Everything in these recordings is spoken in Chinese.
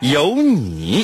有你。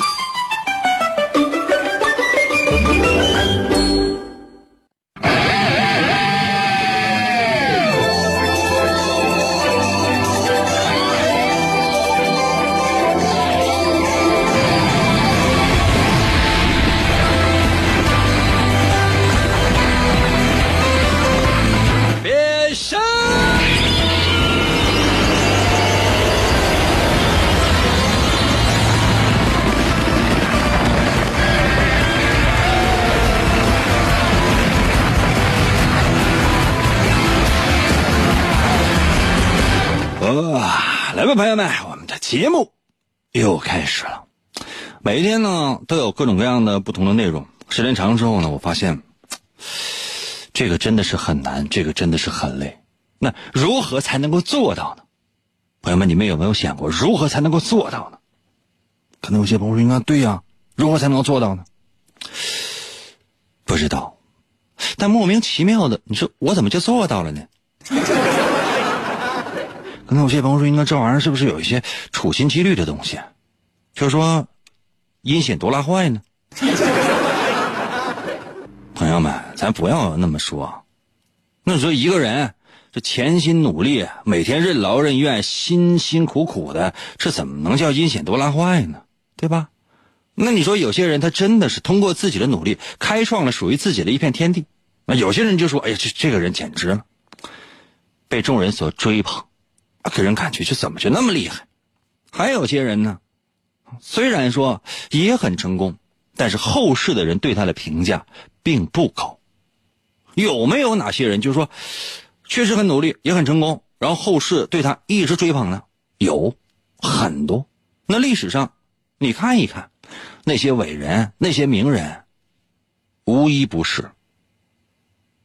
来吧，朋友们，我们的节目又开始了。每一天呢，都有各种各样的不同的内容。时间长了之后呢，我发现这个真的是很难，这个真的是很累。那如何才能够做到呢？朋友们，你们有没有想过如何才能够做到呢？可能有些朋友说：“应该对呀、如何才能够做到呢？”不知道，但莫名其妙的，你说我怎么就做到了呢？刚才有些朋友说，应该这玩意儿是不是有一些处心积虑的东西？就是说，阴险多拉坏呢？朋友们，咱不要那么说。那你说一个人这潜心努力，每天任劳任怨，辛辛苦苦的，这怎么能叫阴险多拉坏呢？对吧？那你说有些人他真的是通过自己的努力，开创了属于自己的一片天地。那有些人就说：“哎呀，这这个人简直了，被众人所追捧。”给人感觉就怎么就那么厉害？还有些人呢，虽然说也很成功，但是后世的人对他的评价并不高。有没有哪些人就是说，确实很努力，也很成功，然后后世对他一直追捧呢？有很多。那历史上，你看一看那些伟人、那些名人，无一不是。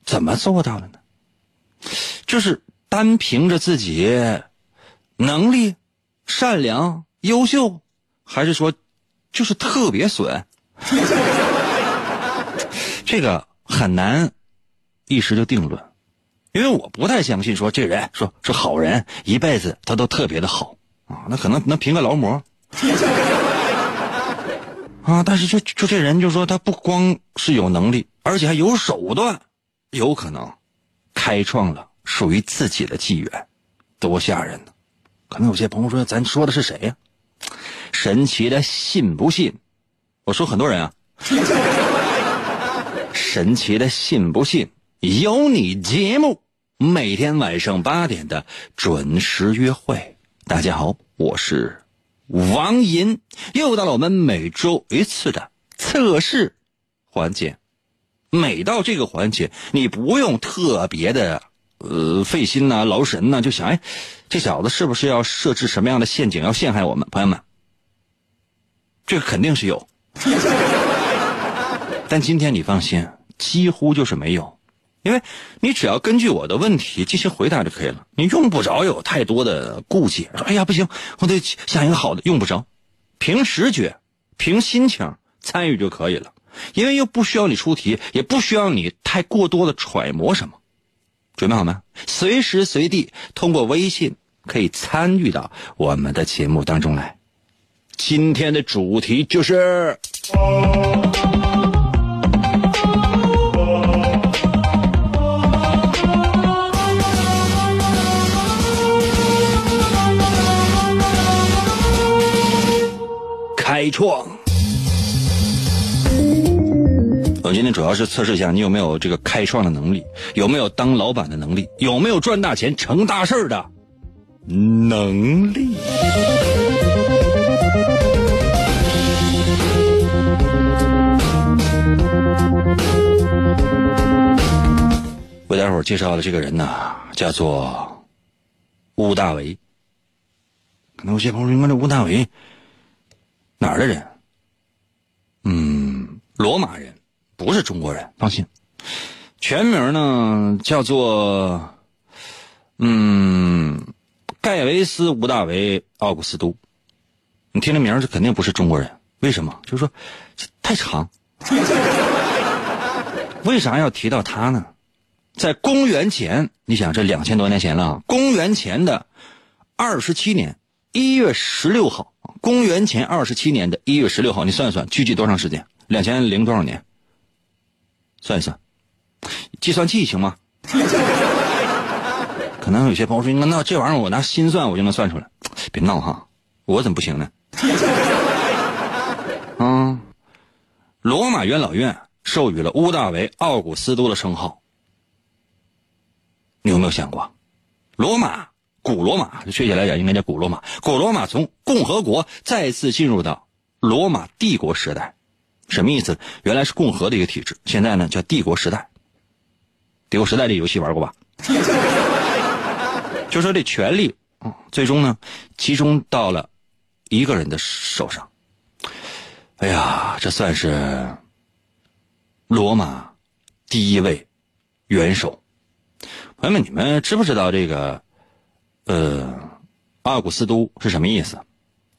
怎么做到的呢？就是单凭着自己能力、善良、优秀，还是说就是特别损？这个很难一时就定论，因为我不太相信说这人说是好人，一辈子他都特别的好啊，那可能能评个劳模 啊，但是就就这人就说他不光是有能力，而且还有手段，有可能开创了属于自己的纪元，多吓人呢！可能有些朋友说，咱说的是谁呀、神奇的信不信？我说很多人啊，神奇的信不信？有你节目，每天晚上八点的准时约会。大家好，我是王银，又到了我们每周一次的测试环节。每到这个环节，你不用特别的呃费心呐、劳神呐、就想哎，这小子是不是要设置什么样的陷阱要陷害我们？朋友们，这个肯定是有，但今天你放心，几乎就是没有，因为你只要根据我的问题进行回答就可以了，你用不着有太多的顾忌。说哎呀不行，我得想一个好的，用不着，凭直觉、凭心情参与就可以了。因为又不需要你出题，也不需要你太过多的揣摩什么，准备好吗？随时随地通过微信可以参与到我们的节目当中来。今天的主题就是开创。今天主要是测试一下你有没有这个开创的能力，有没有当老板的能力，有没有赚大钱、成大事儿的能力。为大伙儿介绍的这个人呢，叫做乌大维。可能有些朋友说，应该这乌大维哪儿的人？嗯罗马人，不是中国人，放心。全名呢叫做，嗯，盖维斯·吴大维奥古斯都。你听这名这肯定不是中国人。为什么？就是说太长。为啥要提到他呢？在公元前，你想这两千多年前了，公元前的二十七年一月十六号，公元前二十七年的一月十六号，你算一算，距今多长时间？两千零多少年？算一算，计算器行吗？可能有些朋友说，那这玩意儿我拿心算我就能算出来，别闹哈，我怎么不行呢？啊，罗马元老院授予了乌大维奥古斯都的称号。你有没有想过，罗马古罗马，确切来讲应该叫古罗马。古罗马从共和国再次进入到罗马帝国时代，什么意思？原来是共和的一个体制，现在呢叫帝国时代。帝国时代这游戏玩过吧？就说这权力，最终呢集中到了一个人的手上。哎呀，这算是罗马第一位元首。朋友们，你们知不知道这个，呃，奥古斯都是什么意思？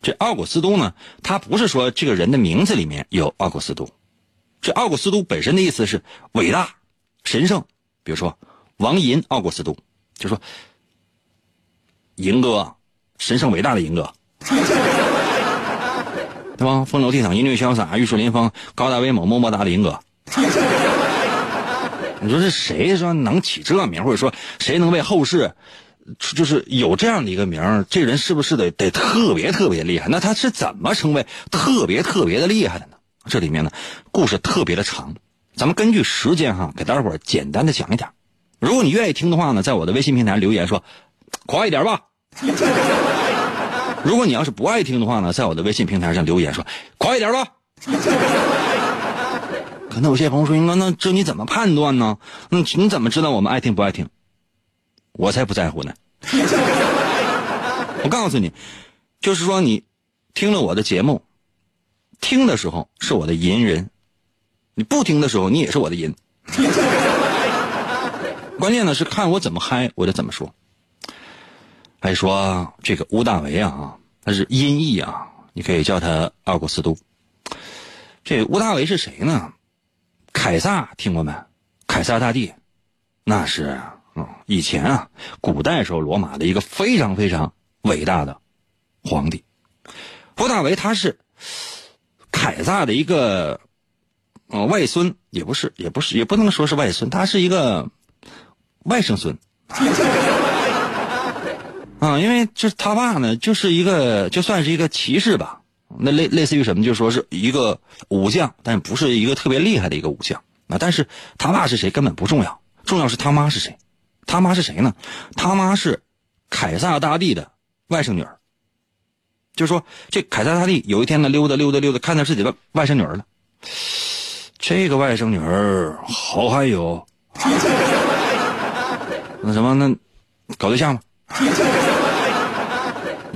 这奥古斯都呢，他不是说这个人的名字里面有奥古斯都，这奥古斯都本身的意思是伟大、神圣。比如说王银奥古斯都，就说银哥，神圣伟大的银哥，对吧？风流倜傥、英俊潇洒、玉树临风、高大威猛、么么哒的银哥。你说是谁说能起这名，或者说谁能为后世，就是有这样的一个名这人是不是得得特别特别厉害？那他是怎么成为特别特别的厉害的呢？这里面呢，故事特别的长，咱们根据时间哈，给大伙儿简单的讲一点。如果你愿意听的话呢，在我的微信平台留言说快一点吧。如果你要是不爱听的话呢，在我的微信平台上留言说快一点吧。可能有些朋友说：“那那这你怎么判断呢？那，你怎么知道我们爱听不爱听？我才不在乎呢！我告诉你，就是说你听了我的节目，听的时候是我的银人，你不听的时候你也是我的银。关键呢是看我怎么嗨，我就怎么说。还说这个乌大维啊，他是音译啊，你可以叫他奥古斯都。这乌大维是谁呢？”凯撒听过没？凯撒大帝，那是嗯，以前啊，古代时候罗马的一个非常非常伟大的皇帝。乌大维他是凯撒的一个呃外孙，也不是，也不是，也不能说是外孙，他是一个外甥孙。啊，因为就是他爸呢，就是一个就算是一个骑士吧。那类类似于什么，就说是一个武将，但不是一个特别厉害的一个武将啊。但是他爸是谁根本不重要，重要是他妈是谁。他妈是谁呢？他妈是凯撒大帝的外甥女儿。就说这凯撒大帝有一天呢，溜达溜达溜达，看到自己的外甥女儿了。这个外甥女儿好汉有，那什么那搞对象吗？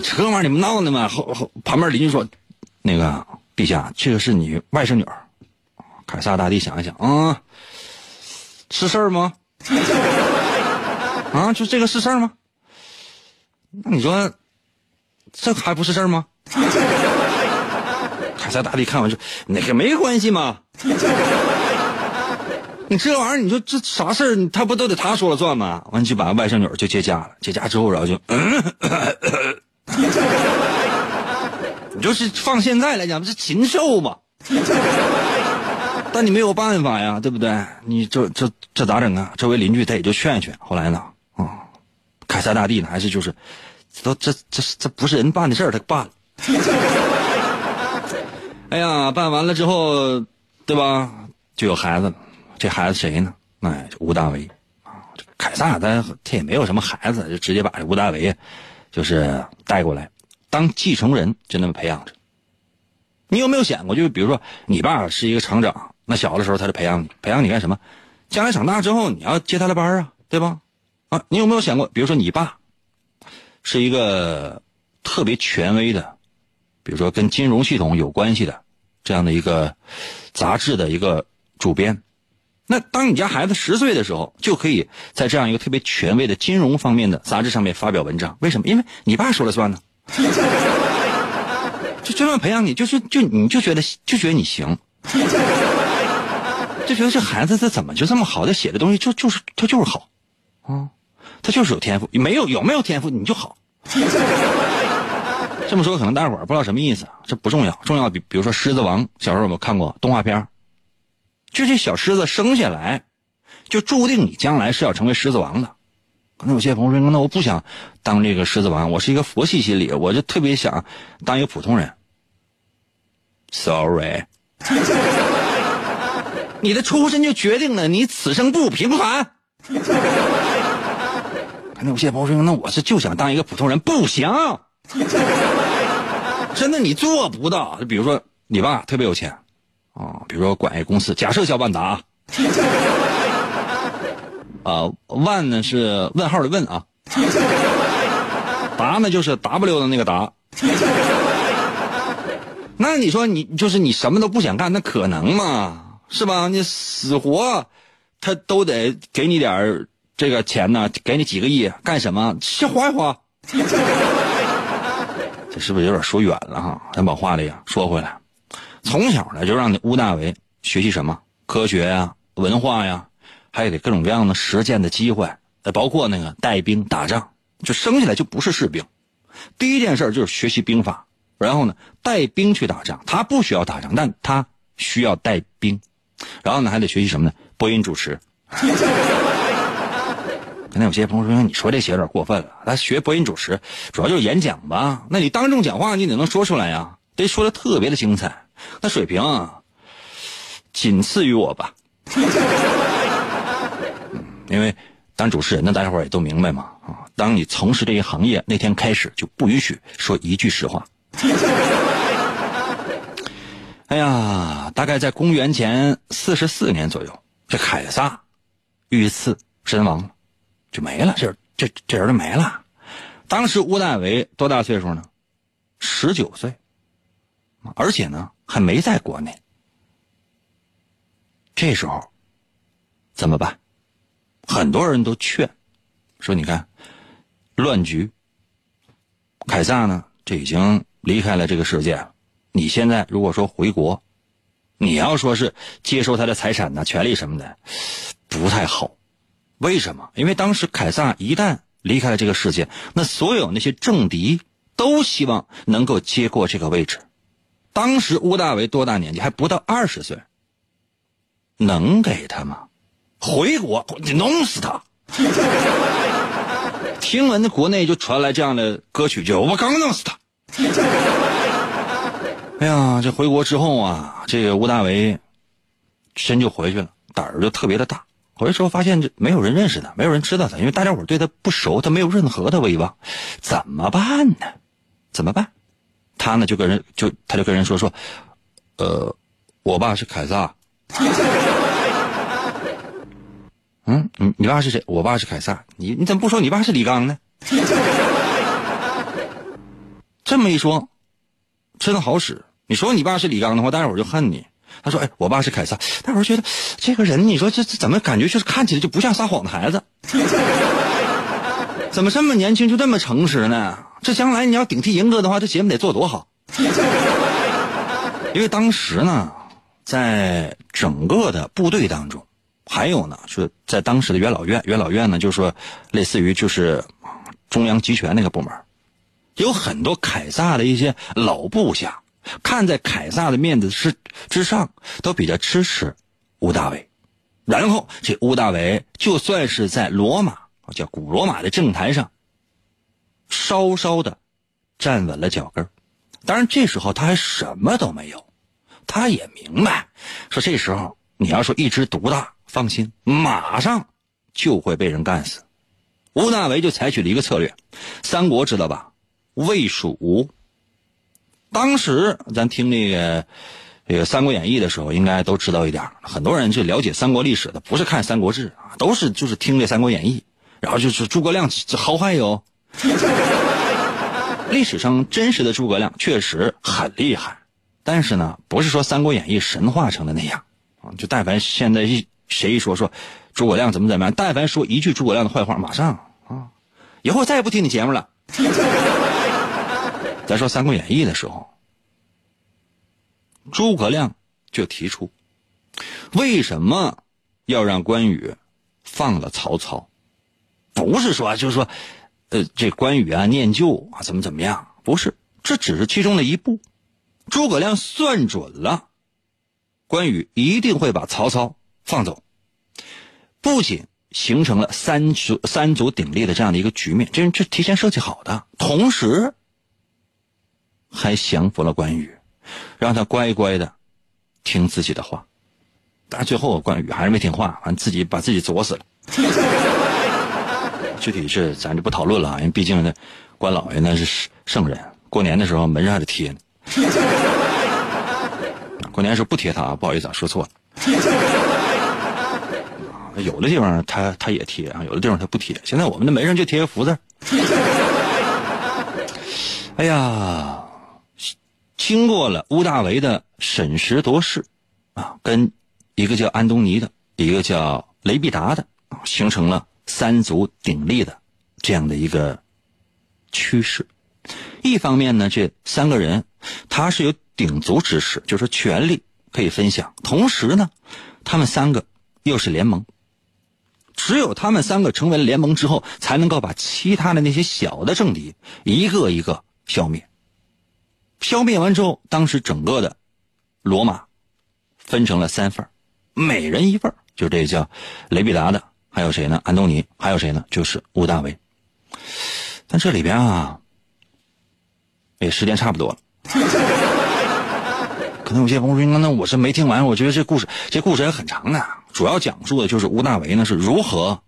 这玩你们闹呢吗？后后旁边邻居说。那个陛下，这个是你外甥女儿，凯撒大帝想一想啊，是事儿吗？啊，就这个是事儿吗？那你说，这还不是事儿吗？凯撒大帝看完说：“那个没关系嘛，你这玩意儿，你说这啥事儿，他不都得他说了算吗？”完就把外甥女就接家了，接家之后然后就。你就是放现在来讲，不是禽兽吗？但你没有办法呀，对不对？你这这这咋整啊？周围邻居他也就劝一劝。后来呢，凯撒大帝呢，还是就是，都这这这不是人办的事儿，他办了。哎呀，办完了之后，对吧？就有孩子了。这孩子谁呢？哎，吴大维啊。凯撒他他也没有什么孩子，就直接把这吴大维就是带过来。当继承人就那么培养着，你有没有想过？就比如说，你爸是一个厂长，那小的时候他就培养你，培养你干什么？将来长大之后你要接他的班啊，对吧？啊，你有没有想过？比如说，你爸是一个特别权威的，比如说跟金融系统有关系的这样的一个杂志的一个主编。那当你家孩子十岁的时候，就可以在这样一个特别权威的金融方面的杂志上面发表文章。为什么？因为你爸说了算呢。就这样培养你，就是就你就觉得就觉得你行，就觉得这孩子他怎么就这么好？他写的东西就就是他就是好，啊，他就是有天赋。没有有没有天赋你就好。这么说可能大伙儿不知道什么意思，这不重要，重要比比如说《狮子王》，小时候有没有看过动画片？就这小狮子生下来，就注定你将来是要成为狮子王的。可能有些朋友说：“那我不想当这个狮子王，我是一个佛系心理，我就特别想当一个普通人。” Sorry，你的出身就决定了你此生不平凡。可能有些朋友说：“那我是就想当一个普通人，不行，真的你做不到。”比如说你爸特别有钱。啊，比如说管一公司，假设叫万达，啊，万呢是问号的问啊，达呢就是 W 的那个达，那你说你就是你什么都不想干，那可能吗？是吧？你死活他都得给你点这个钱呢，给你几个亿干什么？先花一花。这是不是有点说远了哈？咱把话里说回来。从小呢，就让你乌大维学习什么科学呀、文化呀，还有各种各样的实践的机会，包括那个带兵打仗，就生下来就不是士兵。第一件事就是学习兵法，然后呢带兵去打仗。他不需要打仗，但他需要带兵。然后呢还得学习什么呢？播音主持。那有些朋友说：“你说这些有点过分了。”他学播音主持，主要就是演讲吧？那你当众讲话，你得能说出来呀，得说的特别的精彩。那水平啊，仅次于我吧。因为当主持人的大家伙也都明白嘛啊，当你从事这一行业那天开始就不允许说一句实话。哎呀，大概在公元前四十四年左右，这凯撒遇刺身亡，就没了，这这这人就没了。当时屋大维多大岁数呢？十九岁，而且呢。还没在国内，这时候怎么办？很多人都劝说：“你看，乱局。凯撒呢，这已经离开了这个世界。你现在如果说回国，你要说是接收他的财产呢、权利什么的，不太好。为什么？因为当时凯撒一旦离开了这个世界，那所有那些政敌都希望能够接过这个位置。”当时屋大维多大年纪？还不到二十岁，能给他吗？回国你弄死他！听闻的国内就传来这样的歌曲，就我刚弄死他。哎呀，这回国之后啊，这个屋大维真就回去了，胆儿就特别的大。回去之后发现这没有人认识他，没有人知道他，因为大家伙对他不熟，他没有任何的威望，怎么办呢？怎么办？他呢就跟人就他就跟人说说，呃，我爸是凯撒。嗯，你你爸是谁？我爸是凯撒。你你怎么不说你爸是李刚呢？这么一说，真好使。你说你爸是李刚的话，大家伙就恨你。他说：“哎，我爸是凯撒。”大伙儿觉得这个人，你说这这怎么感觉就是看起来就不像撒谎的孩子？怎么这么年轻就这么诚实呢？这将来你要顶替银哥的话，这节目得做多好？因为当时呢，在整个的部队当中，还有呢，是在当时的元老院，元老院呢，就是说类似于就是中央集权那个部门，有很多凯撒的一些老部下，看在凯撒的面子之之上，都比较支持屋大维。然后这屋大维就算是在罗马，叫古罗马的政坛上。稍稍的站稳了脚跟当然这时候他还什么都没有，他也明白，说这时候你要说一枝独大，放心，马上就会被人干死。吴大维就采取了一个策略，三国知道吧？魏蜀吴。当时咱听那个这个《三国演义》的时候，应该都知道一点。很多人去了解三国历史的，不是看《三国志》啊，都是就是听这《三国演义》，然后就是诸葛亮这好汉哟。历史上真实的诸葛亮确实很厉害，但是呢，不是说《三国演义》神话成的那样啊。就但凡现在一谁一说说诸葛亮怎么怎么样，但凡说一句诸葛亮的坏话，马上啊，以后再也不听你节目了。咱说《三国演义》的时候，诸葛亮就提出，为什么要让关羽放了曹操？不是说就是说，呃，这关羽啊念旧啊怎么怎么样？不是，这只是其中的一步。诸葛亮算准了，关羽一定会把曹操放走，不仅形成了三足三足鼎立的这样的一个局面，这这提前设计好的，同时还降服了关羽，让他乖乖的听自己的话。但最后关羽还是没听话，完自己把自己作死了。具体是咱就不讨论了，因为毕竟呢，关老爷那是圣人，过年的时候门上还得贴呢。过年时候不贴他，不好意思啊，说错了。有的地方他他也贴啊，有的地方他不贴。现在我们的门上就贴个福字。哎呀，经过了乌大维的审时度势啊，跟一个叫安东尼的，一个叫雷必达的啊，形成了三足鼎立的这样的一个趋势。一方面呢，这三个人他是有鼎足之势，就是权力可以分享；同时呢，他们三个又是联盟。只有他们三个成为了联盟之后，才能够把其他的那些小的政敌一个一个消灭。消灭完之后，当时整个的罗马分成了三份每人一份就这叫雷必达的，还有谁呢？安东尼，还有谁呢？就是屋大维。但这里边啊。哎，时间差不多了。可能有些朋友说：“那我是没听完。”我觉得这故事，这故事也很长的，主要讲述的就是吴大维呢是如何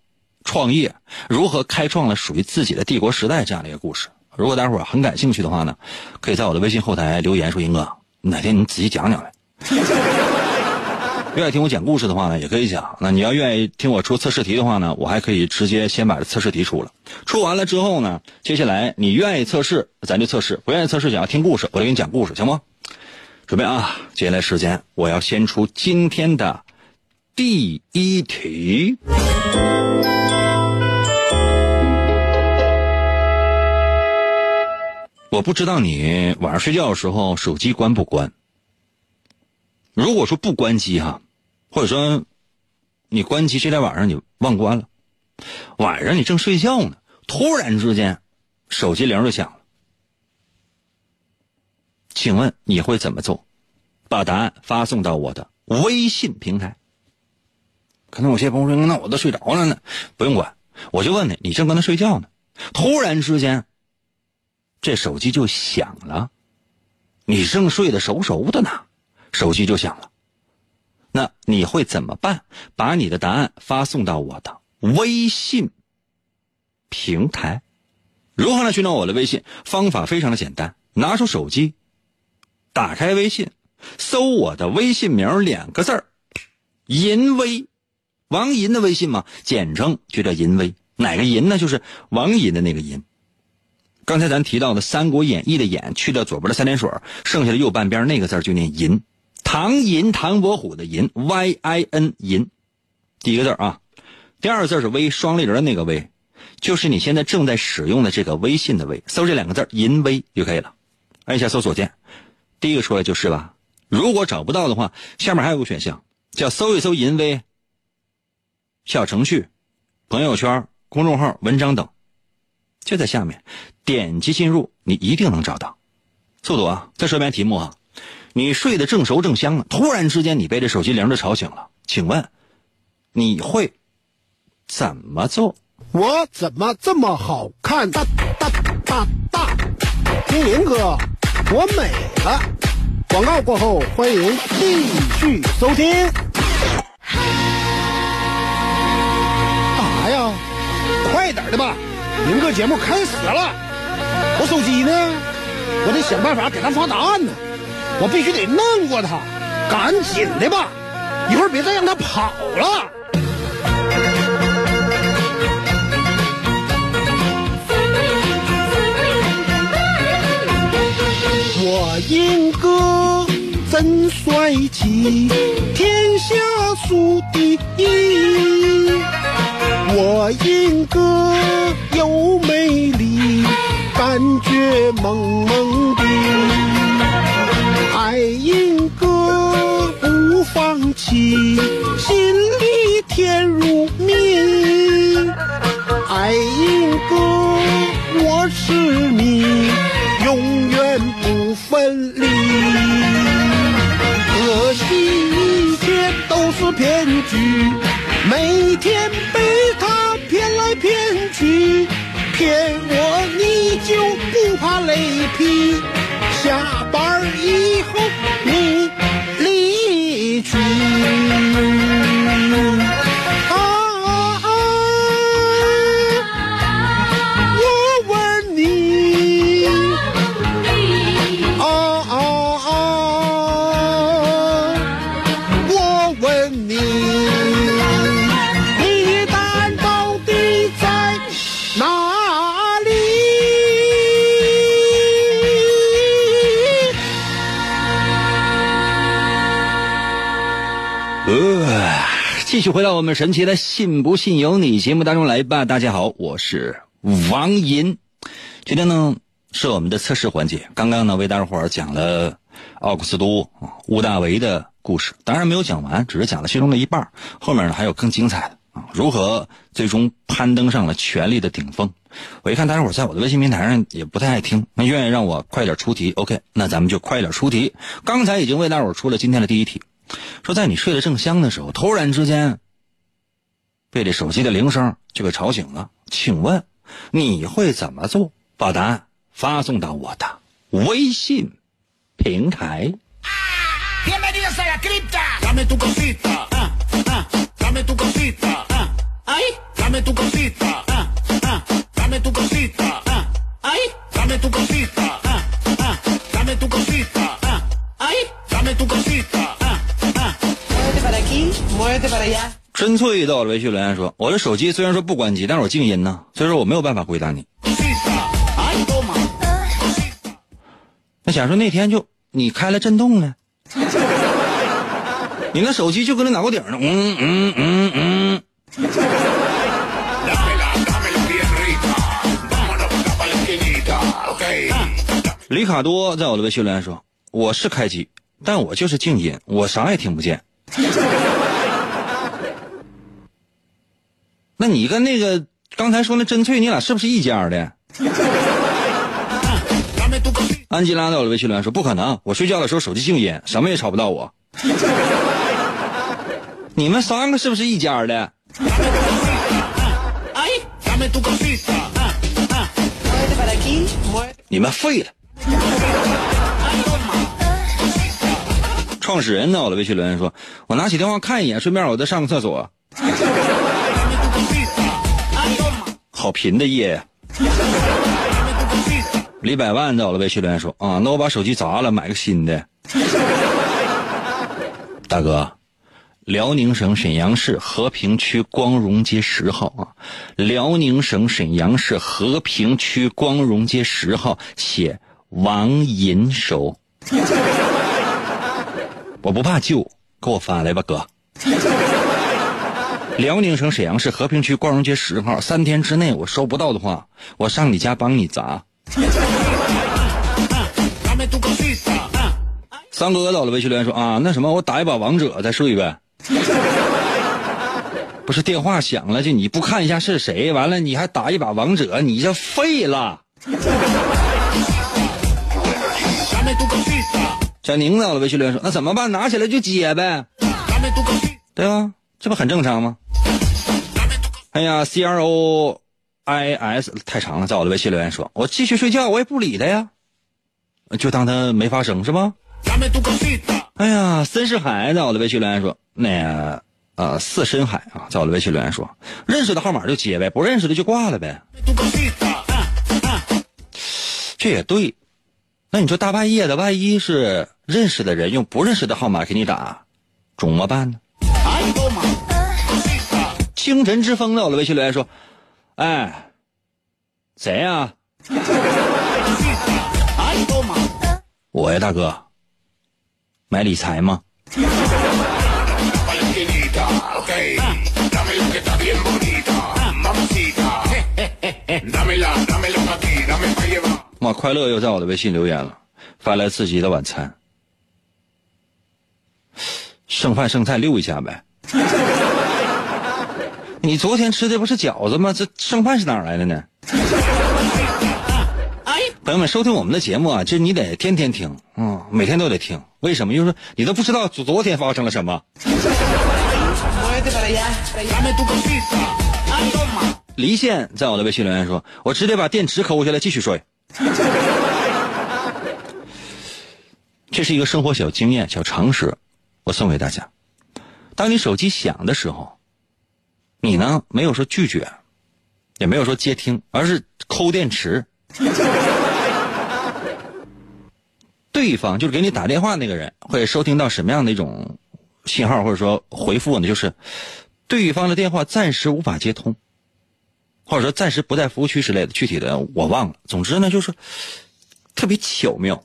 创业，如何开创了属于自己的帝国时代这样的一个故事。如果大伙儿很感兴趣的话呢，可以在我的微信后台留言说：“英哥，哪天你仔细讲讲来。”愿意听我讲故事的话呢，也可以讲。那你要愿意听我出测试题的话呢，我还可以直接先把这测试题出了。出完了之后呢，接下来你愿意测试，咱就测试；不愿意测试，想要听故事，我就给你讲故事，行吗？准备啊！接下来时间，我要先出今天的第一题。我不知道你晚上睡觉的时候手机关不关？如果说不关机哈，或者说你关机这天晚上你忘关了，晚上你正睡觉呢，突然之间手机铃就响了，请问你会怎么做？把答案发送到我的微信平台。可能有些朋友说：“那我都睡着了呢，不用管。”我就问你，你正跟他睡觉呢，突然之间这手机就响了，你正睡得熟熟的呢。手机就响了，那你会怎么办？把你的答案发送到我的微信平台。如何来寻找我的微信？方法非常的简单，拿出手机，打开微信，搜我的微信名两个字儿，银威，王银的微信嘛，简称就叫银威。哪个银呢？就是王银的那个银。刚才咱提到的《三国演义》的演，去掉左边的三点水，剩下的右半边那个字就念银。唐寅，唐伯虎的寅，Y I N 银，第一个字啊，第二个字是微，双立人的那个微，就是你现在正在使用的这个微信的微，搜这两个字银微就可以了，按一下搜索键，第一个出来就是吧。如果找不到的话，下面还有个选项叫搜一搜银微，小程序、朋友圈、公众号、文章等，就在下面，点击进入，你一定能找到。速度啊！再说一遍题目啊。你睡得正熟正香呢，突然之间你被这手机铃就吵醒了，请问你会怎么做？我怎么这么好看？大大大大，听林哥，我美了。广告过后，欢迎继续收听。干啥呀？快点的吧，林哥节目开始了。我手机呢？我得想办法给他发答案呢。我必须得弄过他，赶紧的吧，一会儿别再让他跑了。我英哥真帅气，天下数第一。我英哥又美丽，感觉萌萌的。爱英哥不放弃，心里甜如蜜。爱英哥，我是你，永远不分离。可惜一切都是骗局，每天被他骗来骗去，骗我你就不怕雷劈？下班以后你离去。回到我们神奇的“信不信由你”节目当中来吧。大家好，我是王银。今天呢是我们的测试环节。刚刚呢为大伙儿讲了奥古斯都啊屋大维的故事，当然没有讲完，只是讲了其中的一半。后面呢还有更精彩的啊，如何最终攀登上了权力的顶峰。我一看大家伙在我的微信平台上也不太爱听，那愿意让我快点出题，OK，那咱们就快点出题。刚才已经为大伙出了今天的第一题。说在你睡得正香的时候，突然之间被这手机的铃声就给吵醒了，请问你会怎么做？把答案发送到我的微信平台。真翠到了微信留言说：“我的手机虽然说不关机，但是我静音呢，所以说我没有办法回答你。那假如说那天就你开了震动呢，你那手机就搁那脑瓜顶呢，嗯嗯嗯嗯.里卡多在我的微信留言说：“我是开机，但我就是静音，我啥也听不见。”那你跟那个刚才说那真翠，你俩是不是一家的. 安吉拉在我的微信留言说：“不可能，我睡觉的时候手机静音，什么也吵不到我。”你们三个是不是一家的 ah, ah. 你们废了！创始人呢？我的微信留言说：“我拿起电话看一眼，顺便我再上个厕所。好贫的夜呀. 李百万在我的微信留言说：“啊，那我把手机砸了，买个新的。”大哥，辽宁省沈阳市和平区光荣街十号啊，辽宁省沈阳市和平区光荣街十号写王银收。我不怕旧，给我发来吧，哥。辽宁省沈阳市和平区光荣街十号，三天之内我收不到的话，我上你家帮你砸。三哥到了微信留言说啊，那什么，我打一把王者再睡呗。不是电话响了，就你不看一下是谁，完了你还打一把王者，你这废了。小宁到了微信留言说，那怎么办？拿起来就接呗，对啊？这不很正常吗？哎呀，C R O I S 太长了，在我的微信留言说，我继续睡觉，我也不理他呀，就当他没发生是吧？哎呀，森世海在我的微信留言说，那个呃四深海啊，在我的微信留言说，认识的号码就接呗，不认识的就挂了呗。这也对。那你说大半夜的，万一是认识的人用不认识的号码给你打，怎么办呢？Ay, toma. Cosita. 清晨之风呢？我的微信留言说：“哎，谁呀？”我呀，大哥，买理财吗？妈，快乐又在我的微信留言了，发来自己的晚餐，剩饭剩菜溜一下呗。你昨天吃的不是饺子吗？这剩饭是哪儿来的呢？朋友们，收听我们的节目啊，这你得天天听，嗯，每天都得听。为什么？就是你都不知道昨昨天发生了什么。离线在我的微信留言说：“我直接把电池抠下来继续睡。”这是一个生活小经验、小常识，我送给大家。当你手机响的时候，你呢没有说拒绝，也没有说接听，而是抠电池。对方就是给你打电话那个人会收听到什么样的一种信号或者说回复呢？就是对方的电话暂时无法接通。或者说暂时不在服务区之类的，具体的我忘了。总之呢，就是特别巧妙。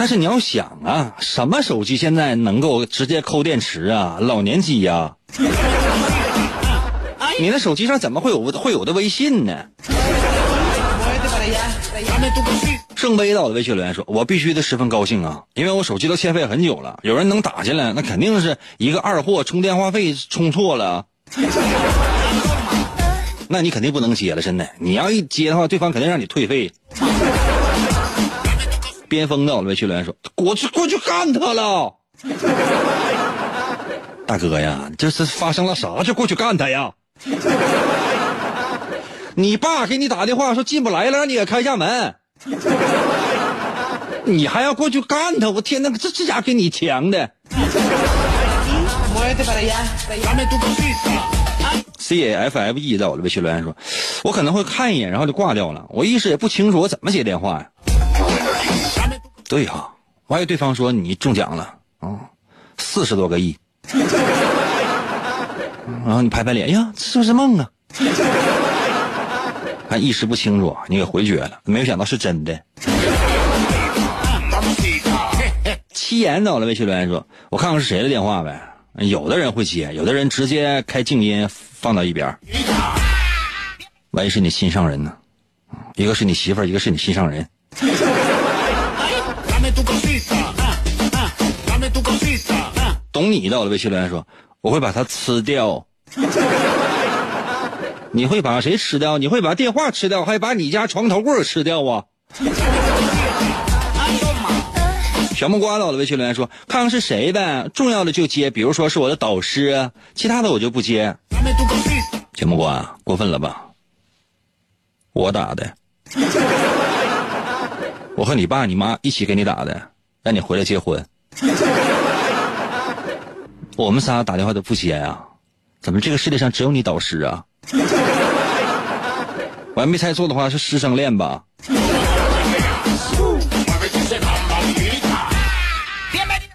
但是你要想啊，什么手机现在能够直接抠电池啊？老年机呀、你的手机上怎么会有会有的微信呢.圣杯到的微信留言说：“我必须得十分高兴啊，因为我手机都欠费很久了，有人能打进来，那肯定是一个二货充电话费充错了。那你肯定不能接了，真的。你要一接的话，对方肯定让你退费。”边锋到的微信留言说：“过去过去干他了。”大哥呀，这是发生了啥？就过去干他呀！你爸给你打电话说进不来了，让你给开下门。你还要过去干他？我天哪，这这家给你强的。C A F F E 在我的微信留言说，我可能会看一眼，然后就挂掉了。我意识也不清楚我怎么接电话呀。对哈、我还以为对方说你中奖了啊，四十多个亿。然后你拍拍脸，哎呀，这是不是梦啊？还一时不清楚，你给回绝了，没有想到是真的。七言到了微信留言说：“我看看是谁的电话呗。”有的人会接，有的人直接开静音放到一边。万一是你心上人呢？一个是你媳妇儿，一个是你心上人。懂你的，我的微信留言说：“我会把它吃掉。”你会把谁吃掉？你会把电话吃掉，还把你家床头柜吃掉啊？小木瓜我的微信留言说：“看看是谁呗，重要的就接，比如说是我的导师啊，其他的我就不接。”小木瓜过分了吧？我打的，我和你爸你妈一起给你打的，让你回来结婚。我们仨打电话都不接啊、怎么这个世界上只有你导师啊？我还没猜错的话是师生恋吧.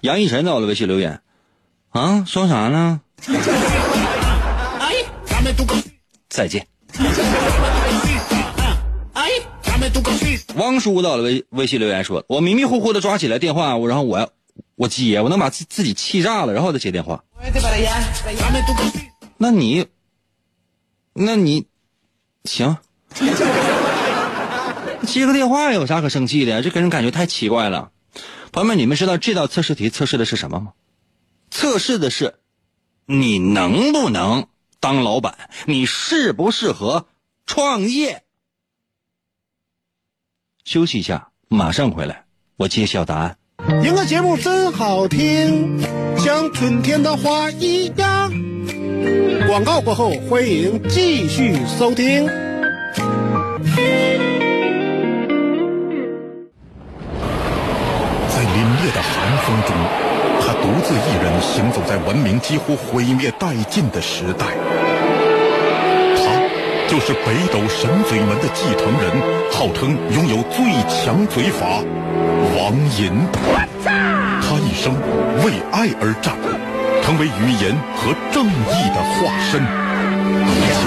杨逸晨在我的微信留言，啊，说啥呢再见。ah. 汪叔到了微微信留言说，我迷迷糊糊的抓起来电话，我然后我要我接，我能把自自己气炸了，然后再接电话。那你，那你，行，接个电话有啥可生气的？这给人感觉太奇怪了。朋友们，你们知道这道测试题测试的是什么吗？测试的是你能不能当老板，你适不适合创业。休息一下，马上回来，我揭晓答案。赢个节目真好听，像春天的花一样。广告过后，欢迎继续收听。在凛冽的寒风中，他独自一人行走在文明几乎毁灭殆尽的时代。就是北斗神嘴门的继承人，号称拥有最强嘴法——王银。他一生为爱而战，成为语言和正义的化身。一切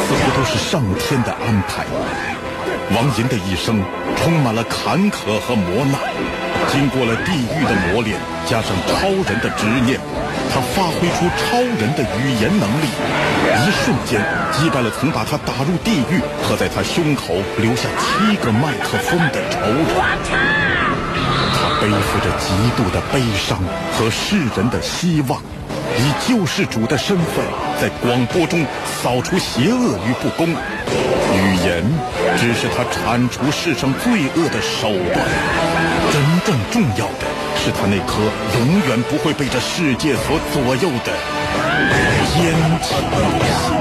似乎都是上天的安排。王银的一生充满了坎坷和磨难。经过了地狱的磨练，加上超人的执念，他发挥出超人的语言能力，一瞬间击败了曾把他打入地狱和在他胸口留下七个麦克风的仇人。他背负着极度的悲伤和世人的希望，以救世主的身份，在广播中扫除邪恶与不公。语言只是他铲除世上罪恶的手段，真正重要的是他那颗永远不会被这世界所左右的坚强的心。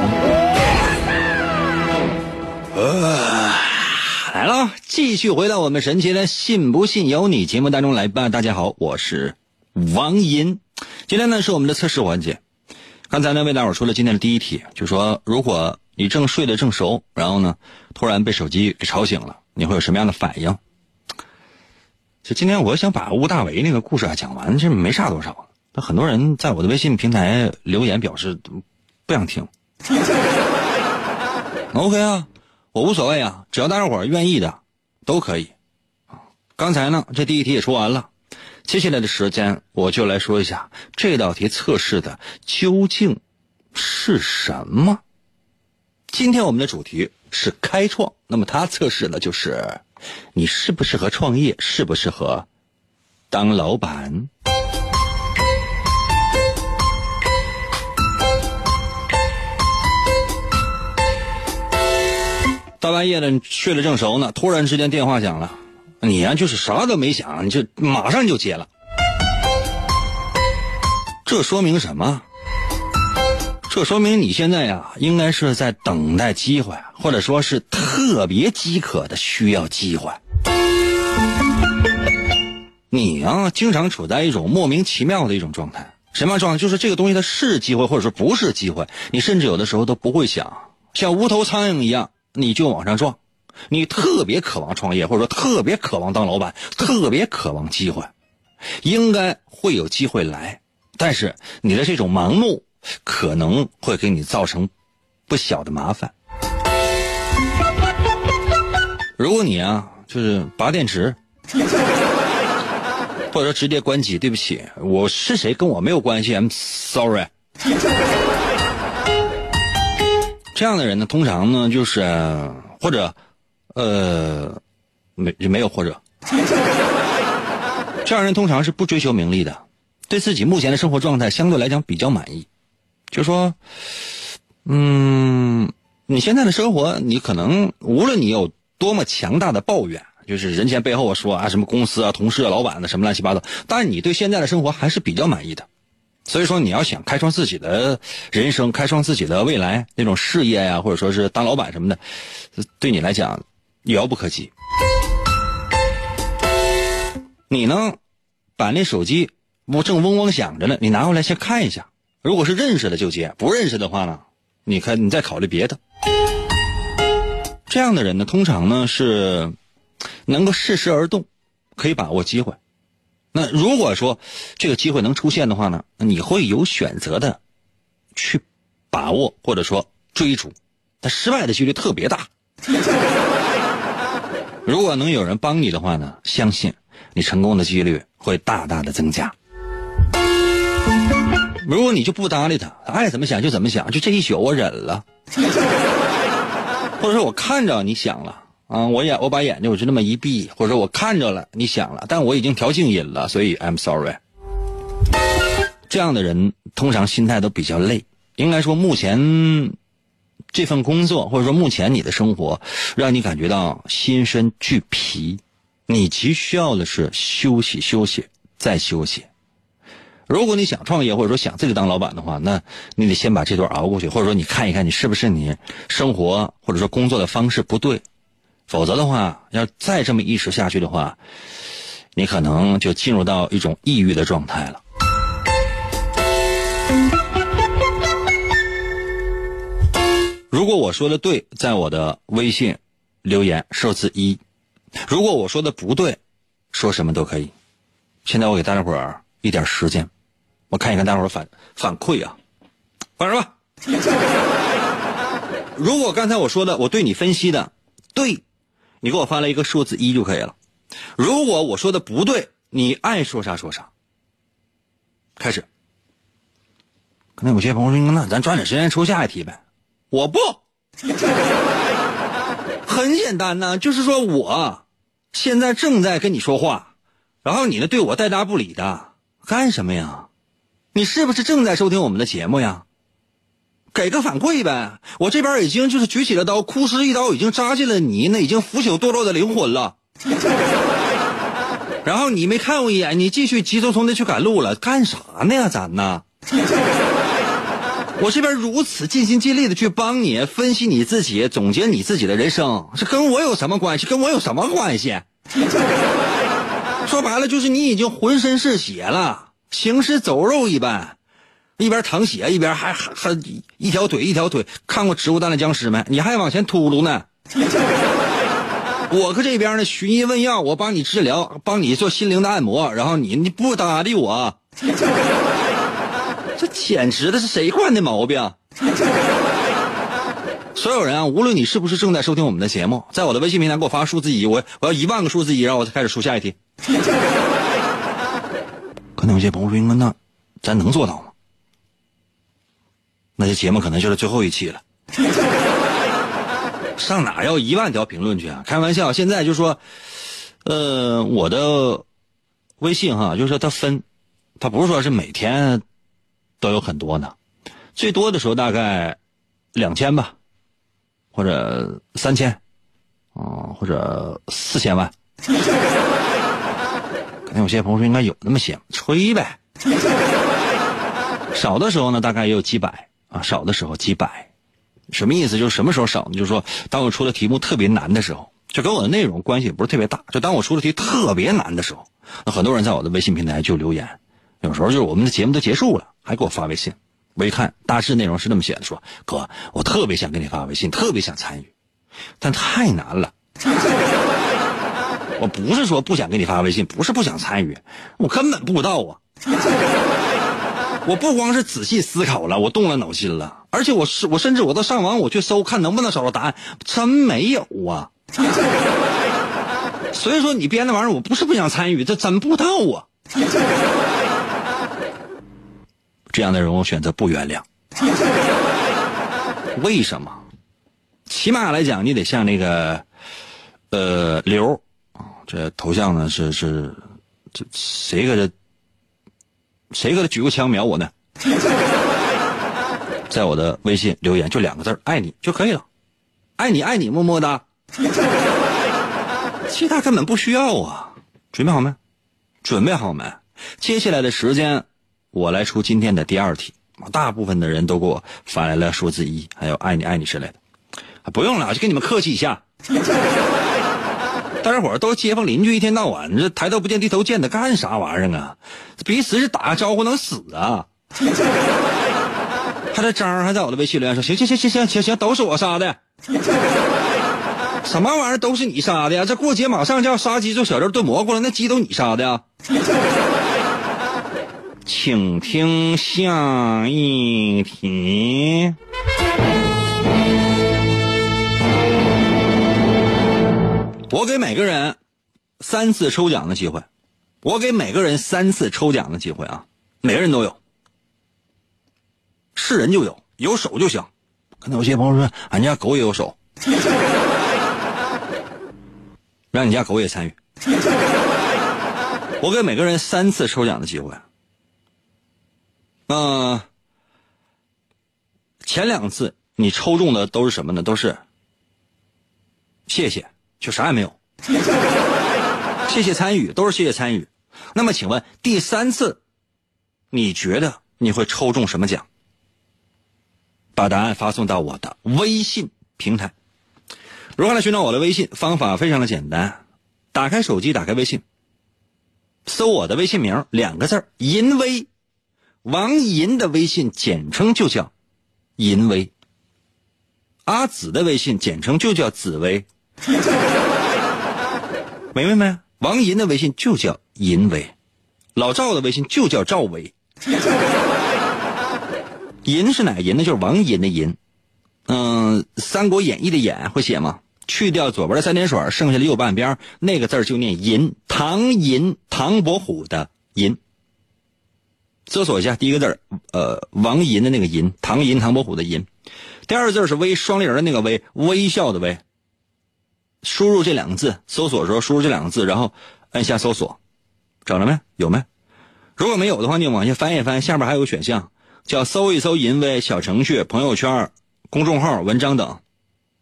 来了，继续回到我们神奇的“信不信由你”节目当中来吧。大家好，我是王银，今天呢是我们的测试环节。刚才呢为大伙说了今天的第一题，就说如果你正睡得正熟，然后呢突然被手机给吵醒了，你会有什么样的反应？就今天我想把吴大维那个故事啊讲完，其实没啥多少。那很多人在我的微信平台留言表示不想听。OK 啊。我无所谓啊，只要大家伙愿意的，都可以。刚才呢，这第一题也说完了，接下来的时间我就来说一下这道题测试的究竟是什么。今天我们的主题是开创，那么它测试的就是你适不适合创业，适不适合当老板。大半夜的，睡得正熟呢，突然之间电话响了，你呀就是啥都没想，你就马上就接了。这说明什么？这说明你现在呀，应该是在等待机会，或者说是特别饥渴的需要机会。你啊，经常处在一种莫名其妙的一种状态，什么状态？就是这个东西它是机会，或者说不是机会，你甚至有的时候都不会想，像无头苍蝇一样。你就往上撞，你特别渴望创业，或者说特别渴望当老板，特别渴望机会，应该会有机会来。但是你的这种盲目，可能会给你造成不小的麻烦。如果你啊，就是拔电池，或者说直接关机，对不起，我是谁跟我没有关系，I'm sorry。这样的人呢，通常呢就是或者，呃，没没有或者，这样人通常是不追求名利的，对自己目前的生活状态相对来讲比较满意。就说，嗯，你现在的生活，你可能无论你有多么强大的抱怨，就是人前背后说啊什么公司啊、同事啊、老板的什么乱七八糟，但是你对现在的生活还是比较满意的。所以说，你要想开创自己的人生，开创自己的未来，那种事业呀，或者说是当老板什么的，对你来讲遥不可及。你呢，把那手机我正嗡嗡响着呢，你拿过来先看一下。如果是认识的就接，不认识的话呢，你看你再考虑别的。这样的人呢，通常呢是能够适时而动，可以把握机会。那如果说这个机会能出现的话呢，你会有选择的去把握或者说追逐，但失败的几率特别大。如果能有人帮你的话呢，相信你成功的几率会大大的增加。如果你就不搭理他，他爱怎么想就怎么想，就这一宿我忍了，或者说我看着你想了。啊，我眼我把眼睛我就那么一闭，或者说我看着了，你想了，但我已经调静音了，所以 I'm sorry。这样的人通常心态都比较累，应该说目前这份工作或者说目前你的生活，让你感觉到心身俱疲，你急需要的是休息休息再休息。如果你想创业或者说想自己当老板的话，那你得先把这段熬过去，或者说你看一看你是不是你生活或者说工作的方式不对。否则的话，要再这么一直下去的话，你可能就进入到一种抑郁的状态了。如果我说的对，在我的微信留言数字一；如果我说的不对，说什么都可以。现在我给大家伙儿一点时间，我看一看大伙儿反反馈啊，放什么？如果刚才我说的，我对你分析的对。你给我发了一个数字一就可以了。如果我说的不对，你爱说啥说啥。开始。可能有些朋友说：“那咱抓紧时间抽下一题呗。”我不，很简单呐，就是说我现在正在跟你说话，然后你呢对我带答不理的，干什么呀？你是不是正在收听我们的节目呀？给个反馈呗！我这边已经就是举起了刀，哭师一刀已经扎进了你那已经腐朽堕落的灵魂了。然后你没看我一眼，你继续急匆匆的去赶路了，干啥呢呀？咱呢？我这边如此尽心尽力的去帮你分析你自己，总结你自己的人生，这跟我有什么关系？跟我有什么关系？说白了就是你已经浑身是血了，行尸走肉一般，一边淌血一边还还还一条腿一条腿。看过《植物大战僵尸》没？你还往前秃噜呢。我搁这边呢，寻医问药，我帮你治疗，帮你做心灵的按摩，然后你你不搭理我。这简直的是谁惯的毛病？所有人啊，无论你是不是正在收听我们的节目，在我的微信平台给我发数字一，我我要一万个数字一，然后我才开始出下一题。可能有些朋友说：“那咱能做到吗？”那这节目可能就是最后一期了。上哪要一万条评论去啊？开玩笑，现在就说，呃，我的微信哈，就是说它分，它不是说是每天。都有很多呢，最多的时候大概两千吧，或者三千，啊，或者四千万。那有些朋友说应该有那么些，吹呗。少的时候呢，大概也有几百啊，少的时候几百。什么意思？就是什么时候少呢？就是说，当我出的题目特别难的时候，就跟我的内容关系也不是特别大。就当我出的题特别难的时候，那很多人在我的微信平台就留言。有时候就是我们的节目都结束了，还给我发微信。我一看，大致内容是这么写的：说哥，我特别想给你发微信，特别想参与，但太难了。我不是说不想给你发微信，不是不想参与，我根本不知道啊。我不光是仔细思考了，我动了脑筋了，而且我是我甚至我都上网我去搜，看能不能找到答案，真没有啊。所以说你编的玩意儿，我不是不想参与，这真不知道啊。这样的人，我选择不原谅。为什么？起码来讲，你得像那个，呃，刘，这头像呢是是，这谁搁这？谁搁这举过枪瞄我呢？在我的微信留言就两个字爱你”就可以了，爱你爱你，么么哒。其他根本不需要啊！准备好没？准备好没？接下来的时间。我来出今天的第二题，大部分的人都给我发来了数字一，还有爱你爱你之类的，不用了，就跟你们客气一下。大家伙都是街坊邻居，一天到晚这抬头不见低头见的，干啥玩意儿啊？彼此是打个招呼能死啊？还这张还在我的微信留言说：行行行行行行行，都是我杀的。什么玩意儿都是你杀的呀？这过节马上就要杀鸡做小肉炖蘑菇了，那鸡都你杀的呀？请听下一题。我给每个人三次抽奖的机会，我给每个人三次抽奖的机会啊，每个人都有，是人就有，有手就行。可能有些朋友说，俺家狗也有手，让你家狗也参与。我给每个人三次抽奖的机会。嗯，前两次你抽中的都是什么呢？都是谢谢，就啥也没有。谢谢参与，都是谢谢参与。那么，请问第三次，你觉得你会抽中什么奖？把答案发送到我的微信平台。如何来寻找我的微信？方法非常的简单，打开手机，打开微信，搜我的微信名两个字银威。王银的微信简称就叫银威，阿紫的微信简称就叫紫薇，明 白没？王银的微信就叫银威，老赵的微信就叫赵薇。银是哪个银呢？就是王银的银。嗯，《三国演义》的演会写吗？去掉左边的三点水，剩下的右半边那个字就念银，唐银，唐伯虎的银。搜索一下第一个字，呃，王银的那个银，唐银，唐伯虎的银。第二个字是微，双立人的那个微，微笑的微。输入这两个字，搜索的时候输入这两个字，然后按下搜索，找着没？有没？如果没有的话，你往下翻一翻，下面还有个选项叫搜一搜淫威小程序、朋友圈、公众号、文章等，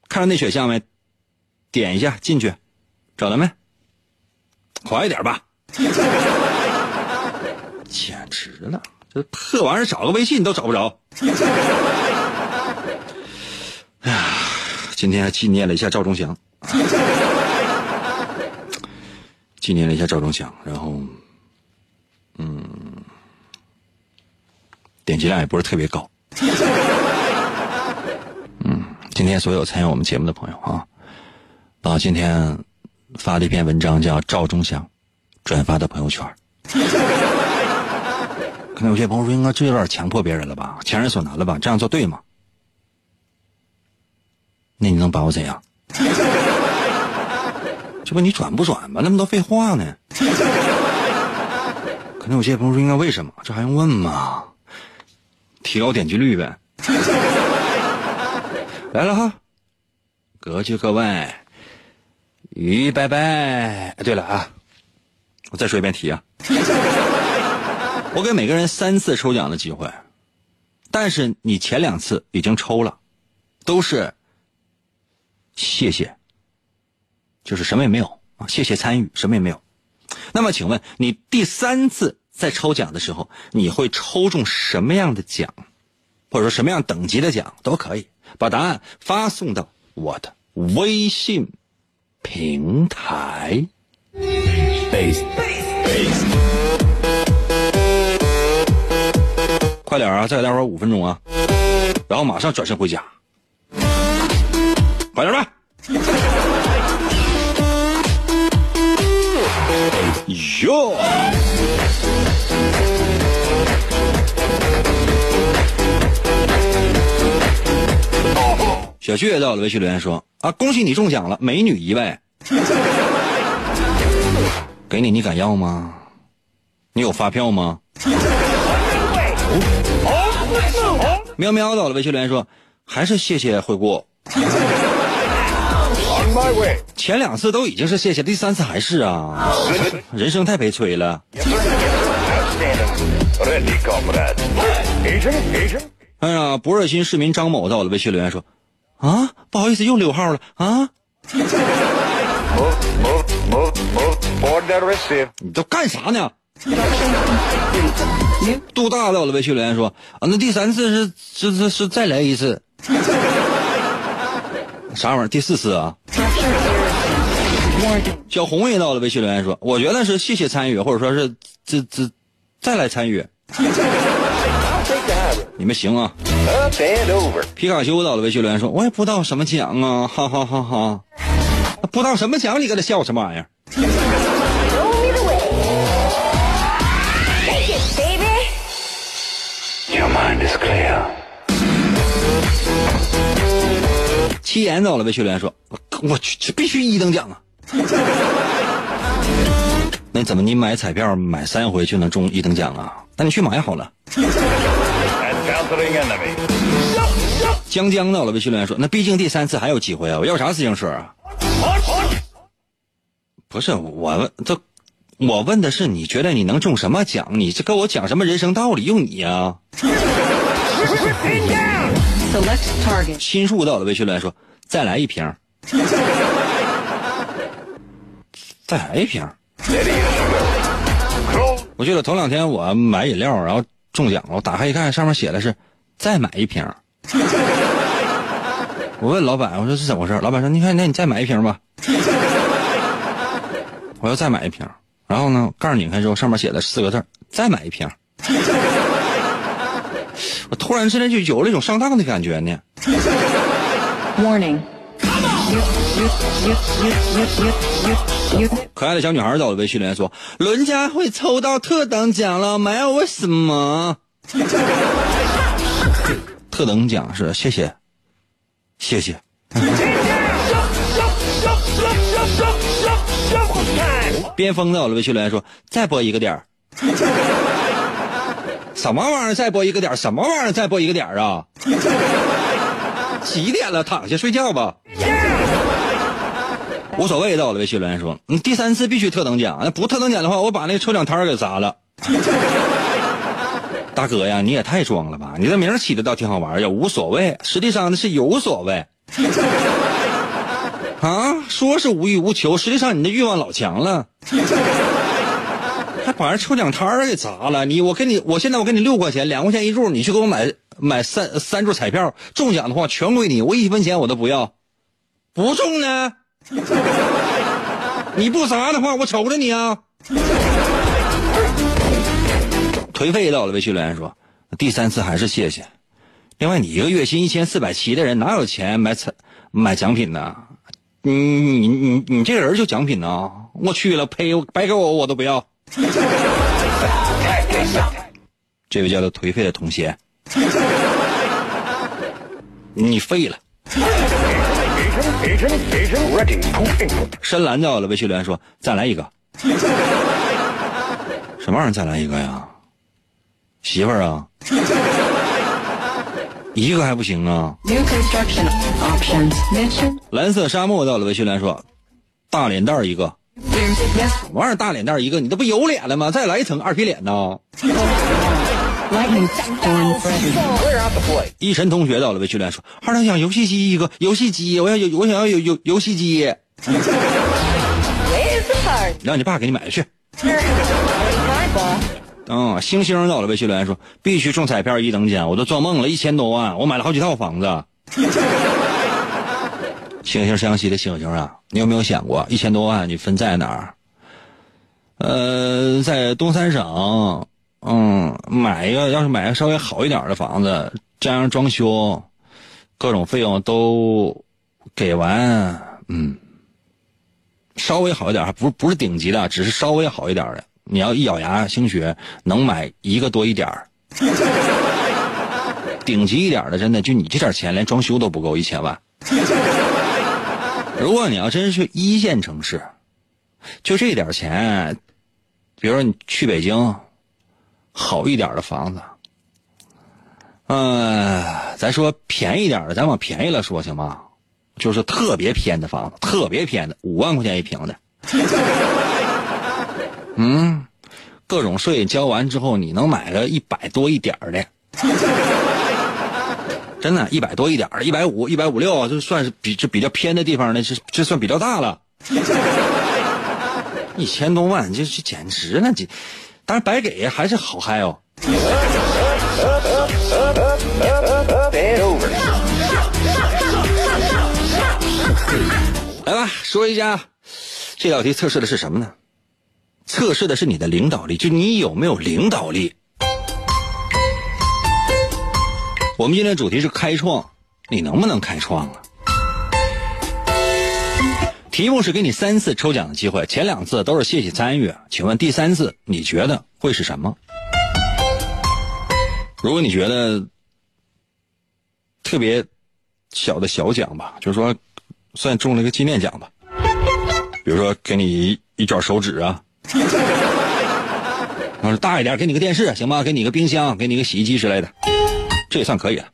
看到那选项没？点一下进去，找到没？快一点吧！简直了，这破玩意儿找个微信都找不着。哎呀，今天还纪念了一下赵忠祥，纪念了一下赵忠祥，然后，嗯，点击量也不是特别高。嗯，今天所有参与我们节目的朋友啊，啊，今天发了一篇文章叫《赵忠祥》，转发到朋友圈。可能有些朋友说，应该这有点强迫别人了吧，强人所难了吧？这样做对吗？那你能把我怎样？这不你转不转吧？那么多废话呢？可能有些朋友说，应该为什么？这还用问吗？提高点击率呗。来了哈，各就各位，咦拜拜。对了啊，我再说一遍题啊。我给每个人三次抽奖的机会，但是你前两次已经抽了，都是谢谢，就是什么也没有啊，谢谢参与，什么也没有。那么请问你第三次在抽奖的时候，你会抽中什么样的奖，或者说什么样等级的奖都可以，把答案发送到我的微信平台。快点啊！再给大伙儿五分钟啊，然后马上转身回家。快点吧！哟，小旭也到了微信留言说啊，恭喜你中奖了，美女一位。给你，你敢要吗？你有发票吗？喵喵到了微信留言说，还是谢谢惠顾。前两次都已经是谢谢，第三次还是啊，人生太悲催了。哎呀，博热心市民张某在我的微信留言说，啊，不好意思，又溜号了啊。你都干啥呢？杜大到了微信留言说啊，那第三次是是是是再来一次，啥玩意儿？第四次啊？小红也到了微信留言说，我觉得是谢谢参与，或者说是这这再来参与。你们行啊！皮卡丘到了微信留言说，我也不知道什么奖啊，哈哈哈哈！不知道什么奖，你搁这笑什么玩意儿？七言到了，微信留言说：“我我去，这必须一等奖啊！” 那怎么你买彩票买三回就能中一等奖啊？那你去买好了。江江到了，微信留言说：“那毕竟第三次还有机会啊！我要啥自行车啊？”不是我问这，我问的是你觉得你能中什么奖？你这跟我讲什么人生道理？用你啊！心术到了，微信留言说：“再来一瓶。”再来一瓶。我记得头两天我买饮料，然后中奖了，我打开一看，上面写的是“再买一瓶”。我问老板，我说是怎么回事？老板说：“你看，那你再买一瓶吧。”我要再买一瓶，然后呢，盖拧开之后，上面写的四个字再买一瓶。”我突然之间就有了一种上当的感觉呢。Morning 可爱的小女孩在我的微信留言说：“伦家会抽到特等奖了，没有为什么？” 特等奖是谢谢，谢谢。边锋在我的微信留言说：“再播一个点儿。”什么玩意儿？再播一个点儿？什么玩意儿？再播一个点儿啊？几点了？躺下睡觉吧。无所谓，到我的微信留言说：“你第三次必须特等奖，那不特等奖的话，我把那抽奖摊儿给砸了。”大哥呀，你也太装了吧！你这名儿起的倒挺好玩儿呀，无所谓，实际上那是有所谓。啊，说是无欲无求，实际上你的欲望老强了，把人抽奖摊儿给砸了。你，我给你，我现在我给你六块钱，两块钱一注，你去给我买买三三注彩票，中奖的话全归你，我一分钱我都不要。不中呢？你不砸的话，我瞅着你啊！颓废到了，微信留言说，第三次还是谢谢。另外，你一个月薪一千四百七的人，哪有钱买彩买奖品呢？你你你你这人就奖品呢？我去了，呸！白给我我都不要。这位叫做颓废的同学，你废了。深蓝到了，微信留言说：“再来一个。”什么玩意儿？再来一个呀？媳妇儿啊，一个还不行啊.蓝色沙漠到了，微信留言说：“大脸蛋儿一个。”什么玩意儿？大脸蛋一个？你这不有脸了吗？再来一层二皮脸呢？一晨同学到了，微信留言说：“二两想游戏机一个，游戏机，我要有，我想要有有游戏机。”让你爸给你买去。嗯，星星到了，微信留言说必须中彩票一等奖，我都做梦了，一千多万，我买了好几套房子。星星湘西的星星啊，你有没有想过，一千多万你分在哪儿？呃，在东三省，嗯，买一个，要是买个稍微好一点的房子，加上装修，各种费用都给完，嗯，稍微好一点，还不不是顶级的，只是稍微好一点的。你要一咬牙兴许能买一个多一点儿，顶级一点的，真的就你这点钱，连装修都不够一千万。如果你要真是一线城市，就这点钱，比如说你去北京，好一点的房子，呃，咱说便宜点的，咱往便宜了说行吗？就是特别偏的房子，特别偏的，五万块钱一平的。嗯，各种税交完之后，你能买个一百多一点儿的，真的，一百多一点儿，一百五、一百五六，这算是比这比较偏的地方呢，这这算比较大了。一千多万，这这简直了，这当然白给还是好嗨哦。来吧，说一下这道题测试的是什么呢？测试的是你的领导力，就你有没有领导力。我们今天的主题是开创，你能不能开创啊？题目是给你三次抽奖的机会，前两次都是谢谢参与，请问第三次你觉得会是什么？如果你觉得特别小的小奖吧，就是说算中了一个纪念奖吧，比如说给你一卷手指啊，要是大一点，给你个电视行吗？给你个冰箱，给你个洗衣机之类的，这也算可以了。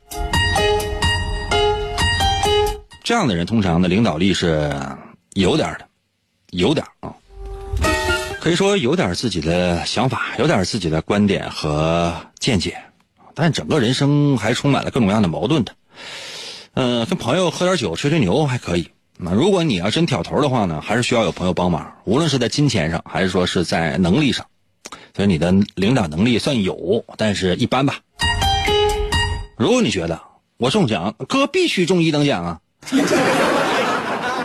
这样的人通常的领导力是有点的，有点啊，可以说有点自己的想法，有点自己的观点和见解，但整个人生还充满了各种各样的矛盾的。嗯、跟朋友喝点酒，吹吹牛还可以。那如果你要真挑头的话呢，还是需要有朋友帮忙，无论是在金钱上，还是说是在能力上。所以你的领导能力算有，但是一般吧。如果你觉得我中奖，哥必须中一等奖啊，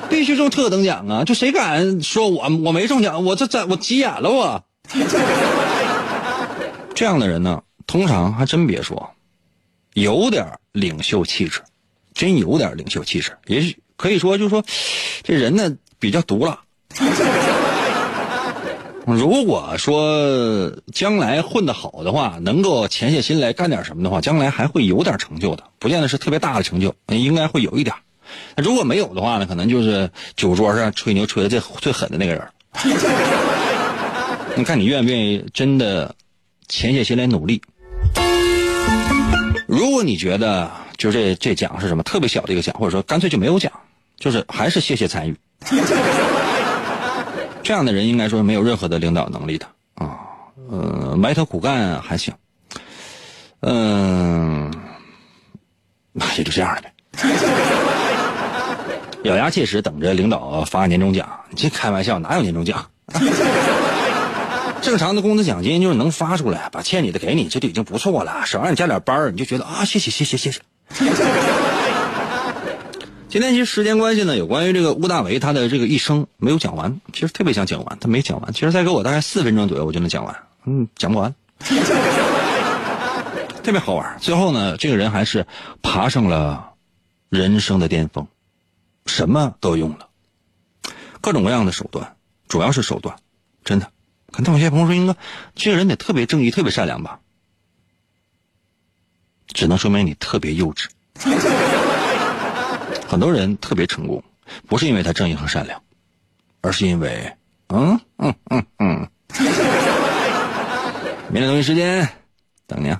必须中特等奖啊，就谁敢说我我没中奖，我这这我急眼了我。这样的人呢，通常还真别说，有点领袖气质，真有点领袖气质，也许可以说，就说，这人呢比较毒辣。如果说将来混得好的话，能够潜下心来干点什么的话，将来还会有点成就的，不见得是特别大的成就，应该会有一点。那如果没有的话呢，可能就是酒桌上吹牛吹的最最狠的那个人。你看你愿不愿意真的潜下心来努力？如果你觉得就这这奖是什么特别小的一个奖，或者说干脆就没有奖，就是还是谢谢参与。这样的人应该说没有任何的领导能力的啊，呃，埋头苦干还行，嗯、也就这样了呗。咬牙切齿等着领导发年终奖，你这开玩笑哪有年终奖？正常的工资奖金就是能发出来，把欠你的给你，这就已经不错了。少让你加点班你就觉得啊，谢谢谢谢谢谢。今天其实时间关系呢，有关于这个乌大维他的这个一生没有讲完，其实特别想讲完，他没讲完。其实再给我大概四分钟左右，我就能讲完。嗯，讲不完，特别好玩。最后呢，这个人还是爬上了人生的巅峰，什么都用了，各种各样的手段，主要是手段，真的。可能有些朋友说，英哥，这个人得特别正义、特别善良吧？只能说明你特别幼稚。很多人特别成功，不是因为他正义和善良，而是因为，嗯嗯嗯嗯。明天同一时间等你啊。